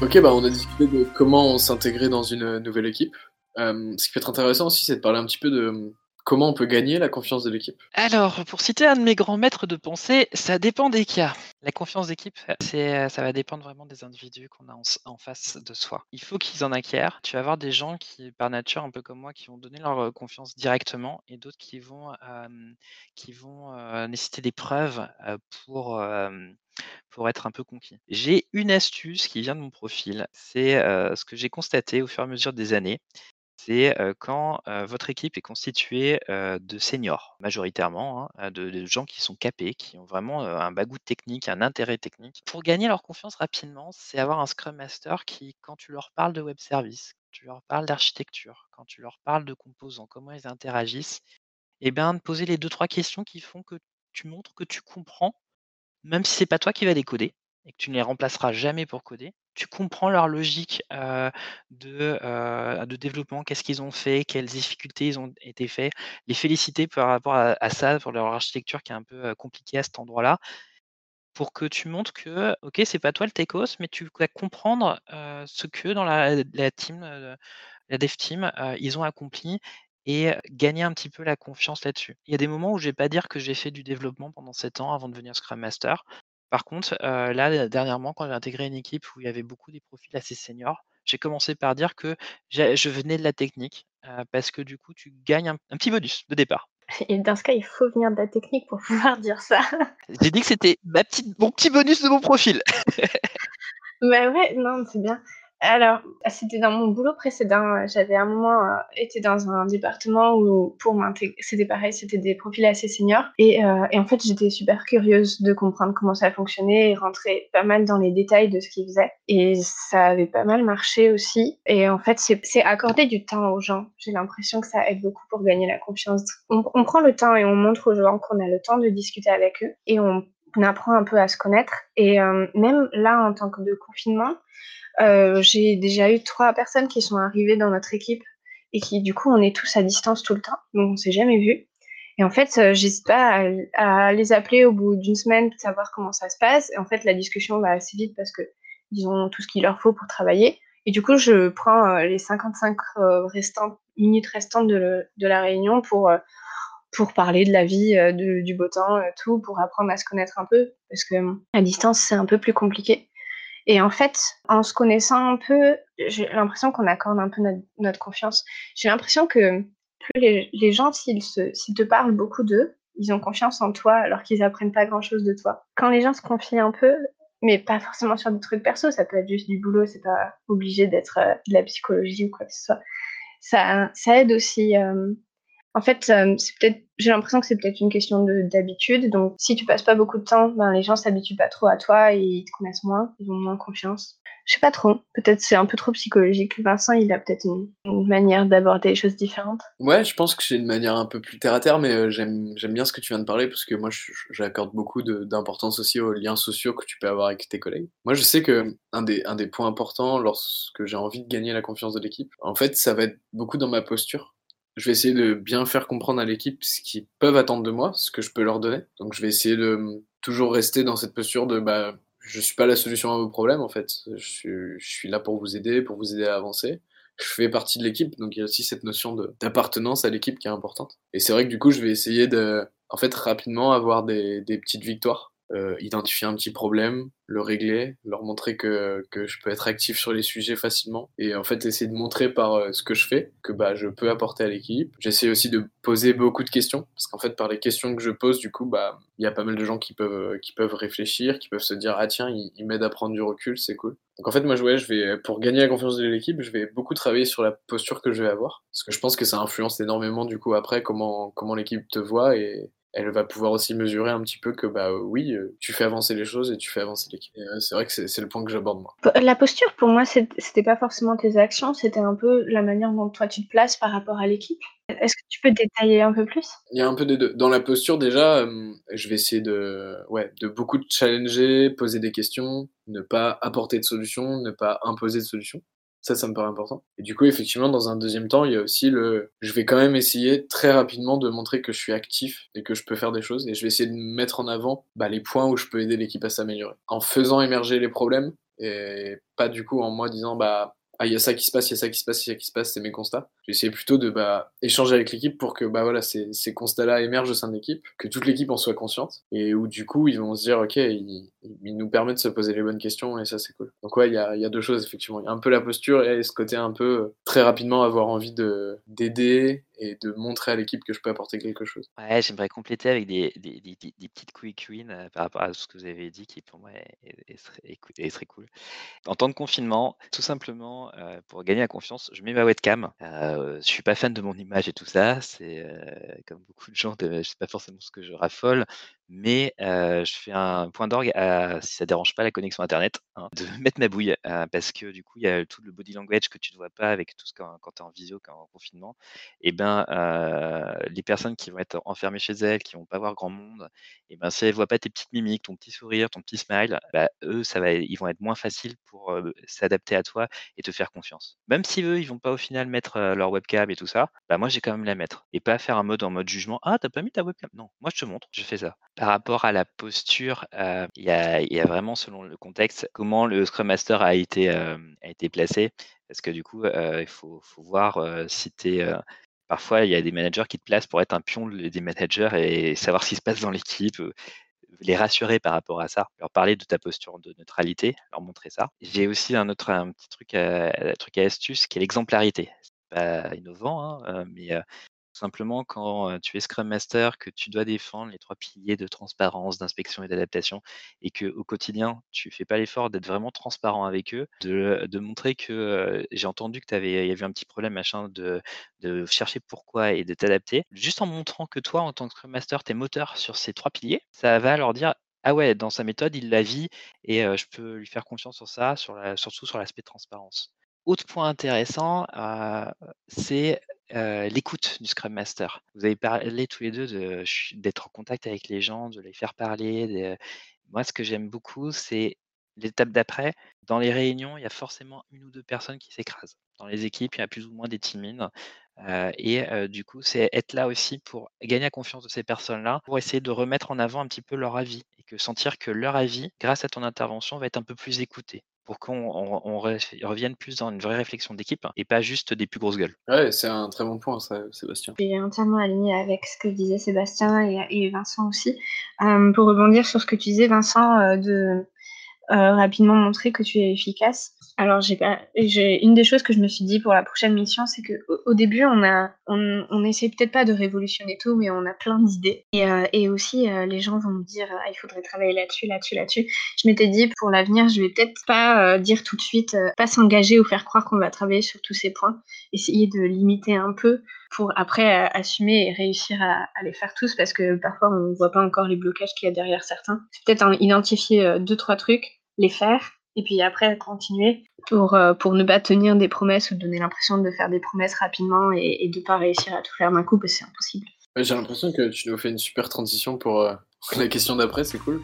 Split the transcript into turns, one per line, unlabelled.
Ok, bah on a discuté de comment s'intégrer dans une nouvelle équipe. Euh, ce qui peut être intéressant aussi, c'est de parler un petit peu de comment on peut gagner la confiance de l'équipe.
Alors, pour citer un de mes grands maîtres de pensée, ça dépend des cas. La confiance d'équipe, c'est, ça va dépendre vraiment des individus qu'on a en, face de soi. Il faut qu'ils en acquièrent. Tu vas avoir des gens qui, par nature, un peu comme moi, qui vont donner leur euh, confiance directement et d'autres qui vont, euh, qui vont nécessiter des preuves pour, être un peu conquis. J'ai une astuce qui vient de mon profil. C'est ce que j'ai constaté au fur et à mesure des années. C'est quand votre équipe est constituée de seniors, majoritairement, hein, de, gens qui sont capés, qui ont vraiment un bagout technique, un intérêt technique. Pour gagner leur confiance rapidement, c'est avoir un Scrum Master qui, quand tu leur parles de web service, tu leur parles d'architecture, quand tu leur parles de composants, comment ils interagissent, et eh bien, de poser les deux, trois questions qui font que tu montres que tu comprends même si c'est pas toi qui vas les coder et que tu ne les remplaceras jamais pour coder, tu comprends leur logique de, développement, qu'est-ce qu'ils ont fait, quelles difficultés ils ont été faits, les féliciter par rapport à, ça, pour leur architecture qui est un peu compliquée à cet endroit-là, pour que tu montres que, ok, c'est pas toi le techos, mais tu vas comprendre ce que dans la team, la dev team, ils ont accompli et gagner un petit peu la confiance là-dessus. Il y a des moments où je vais pas dire que j'ai fait du développement pendant 7 ans avant de devenir Scrum Master. Par contre, là, dernièrement, quand j'ai intégré une équipe où il y avait beaucoup des profils assez seniors, j'ai commencé par dire que je venais de la technique, parce que du coup, tu gagnes un, petit bonus de départ.
Et dans ce cas, il faut venir de la technique pour pouvoir dire ça.
J'ai dit que c'était mon petit bonus de mon profil.
bah ouais, non, c'est bien. Alors, c'était dans mon boulot précédent. J'avais un moment euh, été dans un département où, pour m'intégrer, c'était pareil, c'était des profils assez seniors. Et, euh, et en fait, j'étais super curieuse de comprendre comment ça fonctionnait et rentrer pas mal dans les détails de ce qu'ils faisaient. Et ça avait pas mal marché aussi. Et en fait, c'est accorder du temps aux gens. J'ai l'impression que ça aide beaucoup pour gagner la confiance. On, on prend le temps et on montre aux gens qu'on a le temps de discuter avec eux. Et on on apprend un peu à se connaître. Et euh, même là, en tant que de confinement, euh, j'ai déjà eu trois personnes qui sont arrivées dans notre équipe et qui, du coup, on est tous à distance tout le temps, donc on s'est jamais vus. Et en fait, euh, j'hésite pas à, les appeler au bout d'une semaine pour savoir comment ça se passe. Et en fait, la discussion va assez vite parce que ils ont tout ce qu'il leur faut pour travailler. Et du coup, je prends euh, les 55 restantes, minutes restantes de, la réunion pour, pour parler de la vie, du beau temps, tout, pour apprendre à se connaître un peu. Parce que à distance, c'est un peu plus compliqué. Et en fait, en se connaissant un peu, j'ai l'impression qu'on accorde un peu notre, confiance. J'ai l'impression que plus les, gens, s'ils, te parlent beaucoup d'eux, ils ont confiance en toi alors qu'ils apprennent pas grand-chose de toi. Quand les gens se confient un peu, mais pas forcément sur des trucs perso, ça peut être juste du boulot, c'est pas obligé d'être euh, de la psychologie ou quoi que ce soit. Ça, aide aussi euh, en fait, euh, c'est peut-être, j'ai l'impression que c'est peut-être une question d'habitude. Donc, si tu passes pas beaucoup de temps, ben, les gens s'habituent pas trop à toi et ils te connaissent moins, ils ont moins confiance. Je sais pas trop. Peut-être c'est un peu trop psychologique. Vincent, il a peut-être une, manière d'aborder les choses différentes.
Ouais, je pense que j'ai une manière un peu plus terre à terre, mais euh, j'aime, bien ce que tu viens de parler parce que moi, j'accorde beaucoup d'importance aussi aux liens sociaux que tu peux avoir avec tes collègues. Moi, je sais que un des, un des points importants lorsque j'ai envie de gagner la confiance de l'équipe, en fait, ça va être beaucoup dans ma posture je vais essayer de bien faire comprendre à l'équipe ce qu'ils peuvent attendre de moi, ce que je peux leur donner. Donc je vais essayer de toujours rester dans cette posture de bah, je suis pas la solution à vos problèmes en fait. Je suis, là pour vous aider, pour vous aider à avancer. Je fais partie de l'équipe, donc il y a aussi cette notion d'appartenance à l'équipe qui est importante. Et c'est vrai que du coup, je vais essayer de, en fait, rapidement avoir des petites victoires euh, identifier un petit problème, le régler, leur montrer que, que, je peux être actif sur les sujets facilement et en fait essayer de montrer par euh, ce que je fais que bah, je peux apporter à l'équipe. J'essaie aussi de poser beaucoup de questions parce qu'en fait par les questions que je pose du coup bah il y a pas mal de gens qui peuvent qui peuvent réfléchir, qui peuvent se dire ah tiens il, m'aide à prendre du recul, c'est cool. Donc en fait moi je vais pour gagner la confiance de l'équipe, je vais beaucoup travailler sur la posture que je vais avoir parce que je pense que ça influence énormément du coup après comment comment l'équipe te voit et elle va pouvoir aussi mesurer un petit peu que bah oui, euh, tu fais avancer les choses et tu fais avancer l'équipe. Euh, c'est vrai que c'est le point que j'aborde moi.
La posture, pour moi, c'était pas forcément tes actions, c'était un peu la manière dont toi tu te places par rapport à l'équipe. Est-ce que tu peux détailler un peu plus?
Il y a un peu des deux. Dans la posture, déjà, euh, je vais essayer de, ouais, de beaucoup de challenger, poser des questions, ne pas apporter de solutions, ne pas imposer de solutions. Ça, ça me paraît important. Et du coup, effectivement, dans un deuxième temps, il y a aussi le. Je vais quand même essayer très rapidement de montrer que je suis actif et que je peux faire des choses. Et je vais essayer de mettre en avant bah, les points où je peux aider l'équipe à s'améliorer. En faisant émerger les problèmes, et pas du coup en moi disant bah ah, il y a ça qui se passe, il y a ça qui se passe, il y a ça qui se passe, c'est mes constats. J'essaie plutôt de bah, échanger avec l'équipe pour que bah, voilà, ces, ces constats-là émergent au sein de l'équipe, que toute l'équipe en soit consciente, et où du coup, ils vont se dire, ok, il, nous permet de se poser les bonnes questions, et ça, c'est cool. Donc ouais, il y a, y a, deux choses, effectivement. Il y a un peu la posture et ce côté un peu, très rapidement, avoir envie d'aider et de montrer à l'équipe que je peux apporter quelque chose.
Ouais, j'aimerais compléter avec des, petites quick wins euh, par rapport à ce que vous avez dit, qui pour moi est, très, cool. En temps de confinement, tout simplement, euh, pour gagner la confiance, je mets ma webcam. Euh, je suis pas fan de mon image et tout ça. C'est euh, comme beaucoup de gens, je sais pas forcément ce que je raffole, mais je fais un point d'orgue si ça dérange pas la connexion internet, hein, de mettre ma bouille, parce que du coup, il y a tout le body language que tu ne vois pas avec tout ce quand, quand tu es en visio, quand en confinement. Et ben, les personnes qui vont être enfermées chez elles, qui vont pas voir grand monde, et ben, si elles voient pas tes petites mimiques, ton petit sourire, ton petit smile, bah, eux, ça va, ils vont être moins faciles pour s'adapter à toi et te faire confiance. Même si eux, ils vont pas au final mettre leur webcam et tout ça, bah, moi, j'ai quand même la mettre. Et pas faire un mode en mode jugement. Ah, t'as pas mis ta webcam? Non, moi, je te montre, je fais ça. Par rapport à la posture, il y, a, vraiment, selon le contexte, comment le Scrum Master a été, placé. Parce que du coup, il faut, voir si tu. Parfois, il y a des managers qui te placent pour être un pion des managers et savoir ce qui se passe dans l'équipe les rassurer par rapport à ça, leur parler de ta posture de neutralité, leur montrer ça. J'ai aussi un autre petit truc à, astuce qui est l'exemplarité. C'est pas innovant, hein, mais Simplement, quand tu es Scrum Master, que tu dois défendre les trois piliers de transparence, d'inspection et d'adaptation, et qu'au quotidien, tu fais pas l'effort d'être vraiment transparent avec eux, de, montrer que j'ai entendu que avais, y avait un petit problème, machin, de, chercher pourquoi et de t'adapter, juste en montrant que toi, en tant que Scrum Master, tu es moteur sur ces trois piliers, ça va leur dire ah ouais, dans sa méthode, il la vit et je peux lui faire confiance sur ça, surtout sur l'aspect transparence. Autre point intéressant, c'est l'écoute du Scrum Master. Vous avez parlé tous les deux d'être en contact avec les gens, de les faire parler. Moi, ce que j'aime beaucoup, c'est l'étape d'après. Dans les réunions, il y a forcément une ou deux personnes qui s'écrasent. Dans les équipes, il y a plus ou moins des timides. et du coup, c'est être là aussi pour gagner la confiance de ces personnes-là, pour essayer de remettre en avant un petit peu leur avis et que sentir que leur avis, grâce à ton intervention, va être un peu plus écouté pour qu'on revienne plus dans une vraie réflexion d'équipe et pas juste des plus grosses gueules.
Ouais, c'est un très bon point, ça, Sébastien.
Je suis entièrement aligné avec ce que disait Sébastien et, Vincent aussi. Euh, pour rebondir sur ce que tu disais, Vincent, euh, de euh, rapidement montrer que tu es efficace. Alors, j'ai une des choses que je me suis dit pour la prochaine mission, c'est que au, début, on a, on, on essaie peut-être pas de révolutionner tout, mais on a plein d'idées. Et, euh, et aussi, euh, les gens vont me dire, ah, il faudrait travailler là-dessus, là-dessus, là-dessus. Je m'étais dit, pour l'avenir, je vais peut-être pas dire tout de suite, pas s'engager ou faire croire qu'on va travailler sur tous ces points. Essayer de limiter un peu pour après assumer et réussir à, à, les faire tous, parce que parfois, on voit pas encore les blocages qu'il y a derrière certains. Peut-être identifier deux, trois trucs les faire et puis après continuer pour, euh, pour ne pas tenir des promesses ou donner l'impression de faire des promesses rapidement et, de ne pas réussir à tout faire d'un coup parce que c'est impossible.
J'ai l'impression que tu nous fais une super transition pour euh, la question d'après, c'est cool.